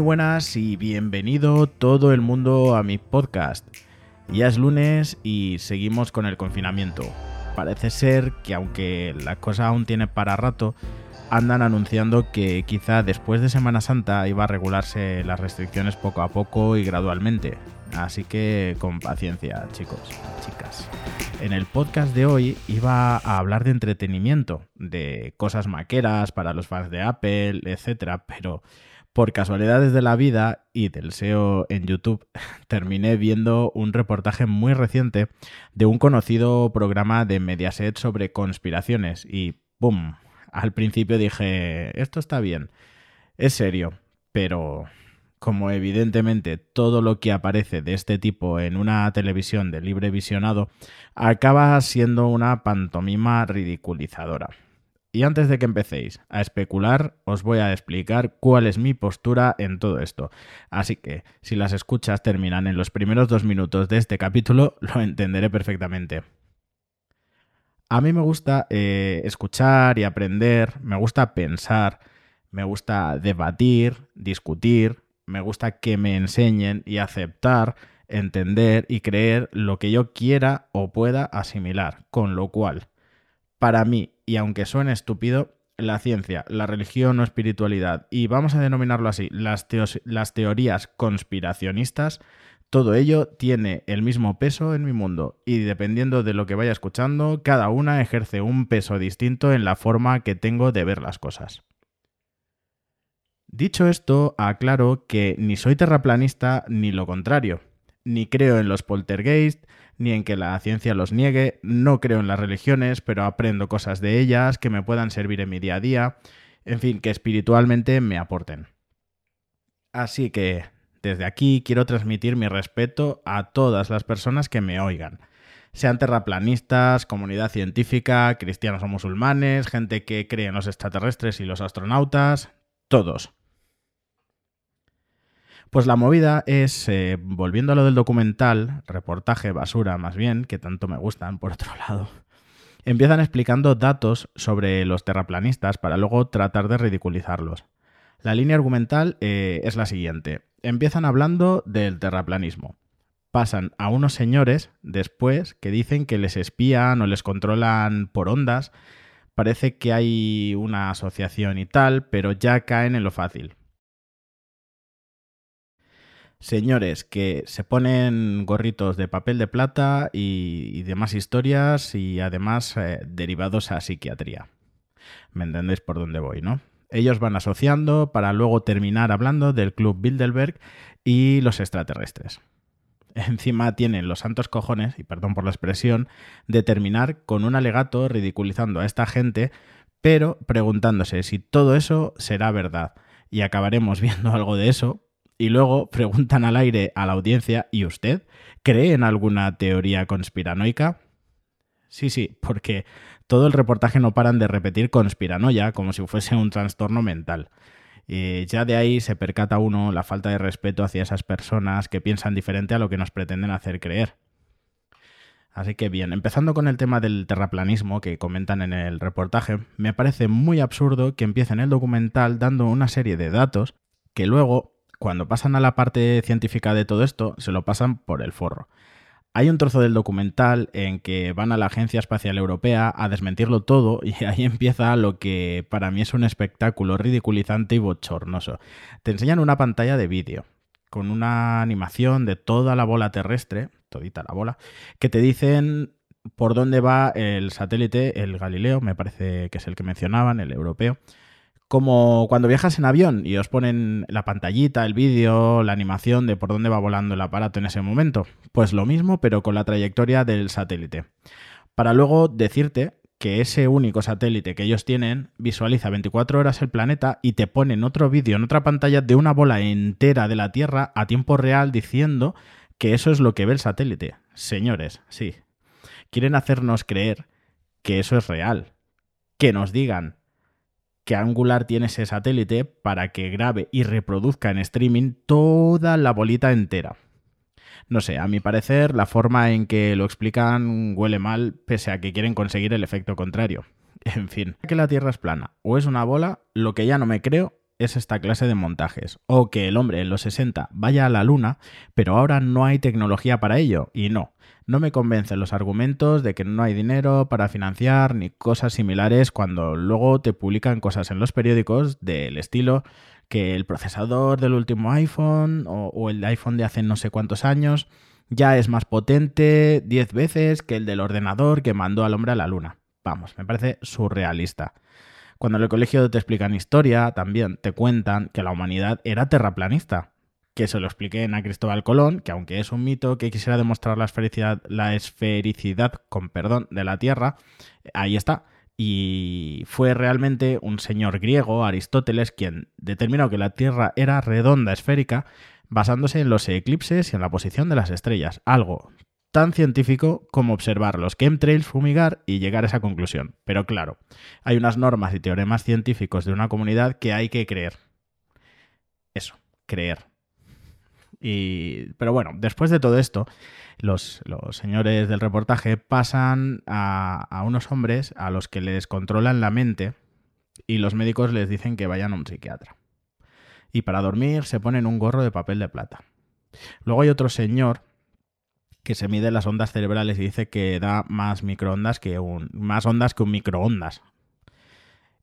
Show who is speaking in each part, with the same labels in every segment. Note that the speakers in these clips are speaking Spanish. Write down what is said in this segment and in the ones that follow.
Speaker 1: muy buenas y bienvenido todo el mundo a mi podcast. Ya es lunes y seguimos con el confinamiento. Parece ser que aunque la cosa aún tiene para rato, andan anunciando que quizá después de Semana Santa iba a regularse las restricciones poco a poco y gradualmente. Así que con paciencia, chicos, chicas. En el podcast de hoy iba a hablar de entretenimiento, de cosas maqueras para los fans de Apple, etc. Pero por casualidades de la vida y del SEO en YouTube, terminé viendo un reportaje muy reciente de un conocido programa de Mediaset sobre conspiraciones y ¡boom! Al principio dije, esto está bien, es serio, pero como evidentemente todo lo que aparece de este tipo en una televisión de libre visionado acaba siendo una pantomima ridiculizadora. Y antes de que empecéis a especular, os voy a explicar cuál es mi postura en todo esto. Así que, si las escuchas terminan en los primeros dos minutos de este capítulo, lo entenderé perfectamente. A mí me gusta eh, escuchar y aprender, me gusta pensar, me gusta debatir, discutir, me gusta que me enseñen y aceptar, entender y creer lo que yo quiera o pueda asimilar. Con lo cual, para mí, y aunque suene estúpido, la ciencia, la religión o espiritualidad, y vamos a denominarlo así, las, teorías conspiracionistas, todo ello tiene el mismo peso en mi mundo y dependiendo de lo que vaya escuchando, cada una ejerce un peso distinto en la forma que tengo de ver las cosas. Dicho esto, aclaro que ni soy terraplanista ni lo contrario. Ni creo en los poltergeist, ni en que la ciencia los niegue, no creo en las religiones, pero aprendo cosas de ellas que me puedan servir en mi día a día, en fin, que espiritualmente me aporten. Así que, desde aquí quiero transmitir mi respeto a todas las personas que me oigan, sean terraplanistas, comunidad científica, cristianos o musulmanes, gente que cree en los extraterrestres y los astronautas, todos. Pues la movida es, eh, volviendo a lo del documental, reportaje basura más bien, que tanto me gustan por otro lado, empiezan explicando datos sobre los terraplanistas para luego tratar de ridiculizarlos. La línea argumental eh, es la siguiente. Empiezan hablando del terraplanismo. Pasan a unos señores después que dicen que les espían o les controlan por ondas. Parece que hay una asociación y tal, pero ya caen en lo fácil señores que se ponen gorritos de papel de plata y, demás historias y además eh, derivados a psiquiatría. ¿Me entendéis por dónde voy, no? Ellos van asociando para luego terminar hablando del Club Bilderberg y los extraterrestres. Encima tienen los santos cojones, y perdón por la expresión, de terminar con un alegato ridiculizando a esta gente, pero preguntándose si todo eso será verdad. Y acabaremos viendo algo de eso, y luego preguntan al aire a la audiencia, ¿y usted cree en alguna teoría conspiranoica? Sí, sí, porque todo el reportaje no paran de repetir conspiranoia como si fuese un trastorno mental. Y ya de ahí se percata uno la falta de respeto hacia esas personas que piensan diferente a lo que nos pretenden hacer creer. Así que bien, empezando con el tema del terraplanismo que comentan en el reportaje, me parece muy absurdo que empiecen el documental dando una serie de datos que luego cuando pasan a la parte científica de todo esto, se lo pasan por el forro. Hay un trozo del documental en que van a la Agencia Espacial Europea a desmentirlo todo y ahí empieza lo que para mí es un espectáculo ridiculizante y bochornoso. Te enseñan una pantalla de vídeo con una animación de toda la bola terrestre, todita la bola, que te dicen por dónde va el satélite, el Galileo, me parece que es el que mencionaban, el europeo, como cuando viajas en avión y os ponen la pantallita, el vídeo, la animación de por dónde va volando el aparato en ese momento. Pues lo mismo, pero con la trayectoria del satélite. Para luego decirte que ese único satélite que ellos tienen visualiza 24 horas el planeta y te ponen otro vídeo en otra pantalla de una bola entera de la Tierra a tiempo real diciendo que eso es lo que ve el satélite. Señores, sí. Quieren hacernos creer que eso es real. Que nos digan qué angular tiene ese satélite para que grabe y reproduzca en streaming toda la bolita entera. No sé, a mi parecer la forma en que lo explican huele mal pese a que quieren conseguir el efecto contrario. En fin, que la Tierra es plana o es una bola, lo que ya no me creo es esta clase de montajes. O que el hombre en los 60 vaya a la luna, pero ahora no hay tecnología para ello. Y no, no me convencen los argumentos de que no hay dinero para financiar ni cosas similares cuando luego te publican cosas en los periódicos del estilo que el procesador del último iPhone o, el iPhone de hace no sé cuántos años ya es más potente 10 veces que el del ordenador que mandó al hombre a la luna. Vamos, me parece surrealista. Cuando en el colegio te explican historia, también te cuentan que la humanidad era terraplanista. Que se lo expliqué a Cristóbal Colón, que aunque es un mito que quisiera demostrar la esfericidad, la esfericidad con perdón, de la Tierra, ahí está. Y fue realmente un señor griego, Aristóteles, quien determinó que la Tierra era redonda, esférica, basándose en los eclipses y en la posición de las estrellas. Algo tan científico como observar los chemtrails, fumigar y llegar a esa conclusión. Pero claro, hay unas normas y teoremas científicos de una comunidad que hay que creer. Eso, creer. Y, pero bueno, después de todo esto, los, señores del reportaje pasan a, unos hombres a los que les controlan la mente y los médicos les dicen que vayan a un psiquiatra. Y para dormir se ponen un gorro de papel de plata. Luego hay otro señor que se mide las ondas cerebrales y dice que da más microondas que un. más ondas que un microondas.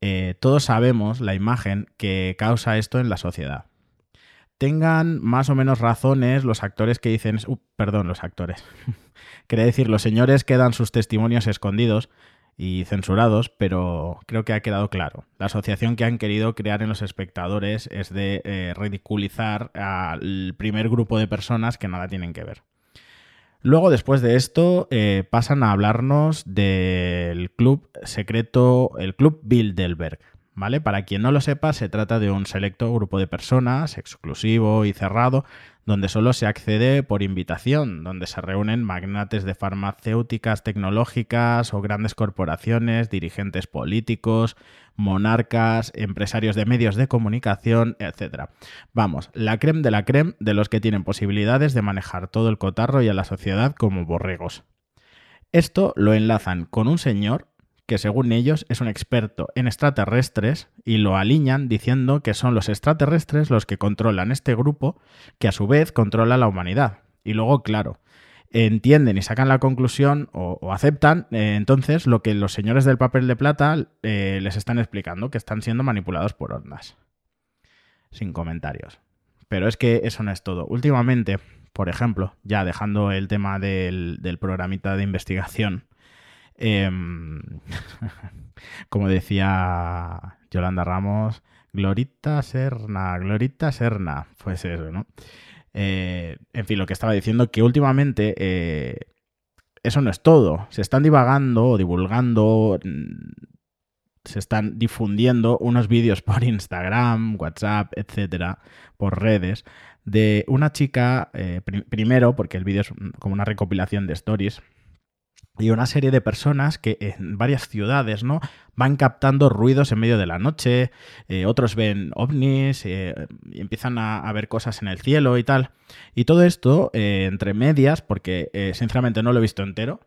Speaker 1: Eh, todos sabemos la imagen que causa esto en la sociedad. Tengan más o menos razones los actores que dicen. Uh, perdón, los actores. Quería decir, los señores que dan sus testimonios escondidos y censurados, pero creo que ha quedado claro. La asociación que han querido crear en los espectadores es de eh, ridiculizar al primer grupo de personas que nada tienen que ver. Luego, después de esto, eh, pasan a hablarnos del club secreto, el Club Bilderberg. ¿Vale? Para quien no lo sepa, se trata de un selecto grupo de personas, exclusivo y cerrado, donde solo se accede por invitación, donde se reúnen magnates de farmacéuticas tecnológicas o grandes corporaciones, dirigentes políticos, monarcas, empresarios de medios de comunicación, etc. Vamos, la creme de la creme de los que tienen posibilidades de manejar todo el cotarro y a la sociedad como borregos. Esto lo enlazan con un señor que según ellos es un experto en extraterrestres y lo alinean diciendo que son los extraterrestres los que controlan este grupo que a su vez controla la humanidad. Y luego, claro, entienden y sacan la conclusión o, aceptan eh, entonces lo que los señores del papel de plata eh, les están explicando, que están siendo manipulados por ondas. Sin comentarios. Pero es que eso no es todo. Últimamente, por ejemplo, ya dejando el tema del, del programita de investigación, Em, como decía Yolanda Ramos, Glorita Serna, Glorita Serna, pues eso, ¿no? Eh, en fin, lo que estaba diciendo, que últimamente eh, eso no es todo. Se están divagando o divulgando, mm, se están difundiendo unos vídeos por Instagram, WhatsApp, etcétera, por redes, de una chica, eh, primero, porque el vídeo es como una recopilación de stories, y una serie de personas que en varias ciudades, ¿no? Van captando ruidos en medio de la noche, eh, otros ven ovnis, eh, y empiezan a, ver cosas en el cielo y tal. Y todo esto eh, entre medias, porque sinceramente no lo he visto entero.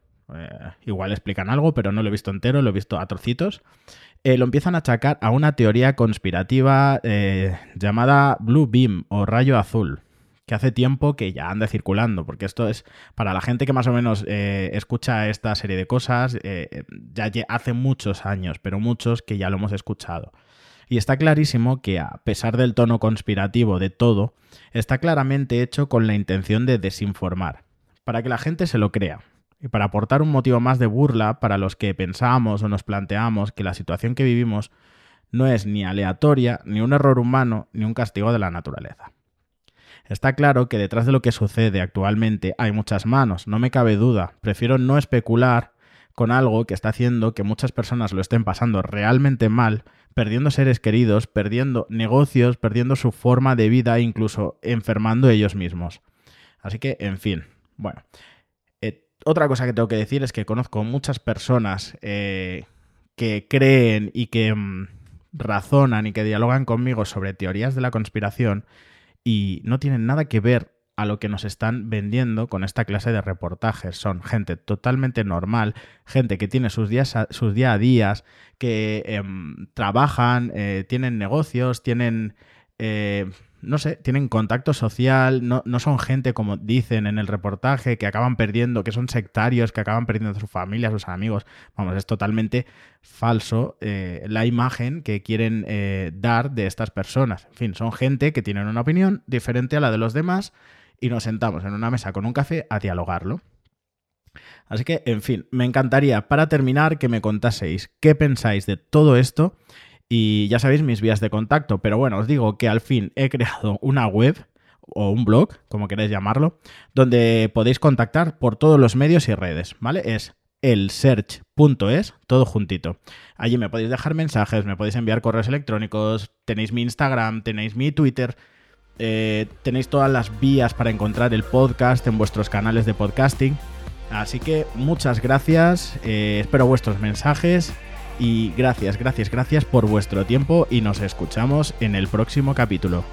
Speaker 1: igual explican algo, pero no lo he visto entero, lo he visto a trocitos. lo empiezan a achacar a una teoría conspirativa llamada Blue Beam o rayo azul que hace tiempo que ya anda circulando, porque esto es para la gente que más o menos eh, escucha esta serie de cosas, eh, ya hace muchos años, pero muchos que ya lo hemos escuchado. Y está clarísimo que a pesar del tono conspirativo de todo, está claramente hecho con la intención de desinformar, para que la gente se lo crea, y para aportar un motivo más de burla para los que pensamos o nos planteamos que la situación que vivimos no es ni aleatoria, ni un error humano, ni un castigo de la naturaleza. Está claro que detrás de lo que sucede actualmente hay muchas manos, no me cabe duda. Prefiero no especular con algo que está haciendo que muchas personas lo estén pasando realmente mal, perdiendo seres queridos, perdiendo negocios, perdiendo su forma de vida e incluso enfermando ellos mismos. Así que, en fin, bueno. Eh, otra cosa que tengo que decir es que conozco muchas personas eh, que creen y que mm, razonan y que dialogan conmigo sobre teorías de la conspiración y no tienen nada que ver a lo que nos están vendiendo con esta clase de reportajes. Son gente totalmente normal, gente que tiene sus, días sus día a días, que em, trabajan, eh, tienen negocios, tienen... Eh, no sé, tienen contacto social, no, son gente, como dicen en el reportaje, que acaban perdiendo, que son sectarios, que acaban perdiendo a su familia, a sus amigos. Vamos, es totalmente falso eh, la imagen que quieren eh, dar de estas personas. En fin, son gente que tienen una opinión diferente a la de los demás y nos sentamos en una mesa con un café a dialogarlo. Así que, en fin, me encantaría para terminar que me contaseis qué pensáis de todo esto y ya sabéis mis vías de contacto, pero bueno, os digo que al fin he creado una web o un blog, como queréis llamarlo, donde podéis contactar por todos los medios y redes, ¿vale? Es elsearch.es, todo juntito. Allí me podéis dejar mensajes, me podéis enviar correos electrónicos, tenéis mi Instagram, tenéis mi Twitter, eh, tenéis todas las vías para encontrar el podcast en vuestros canales de podcasting. Así que muchas gracias, eh, espero vuestros mensajes y gracias, gracias, gracias por vuestro tiempo y nos escuchamos en el próximo capítulo.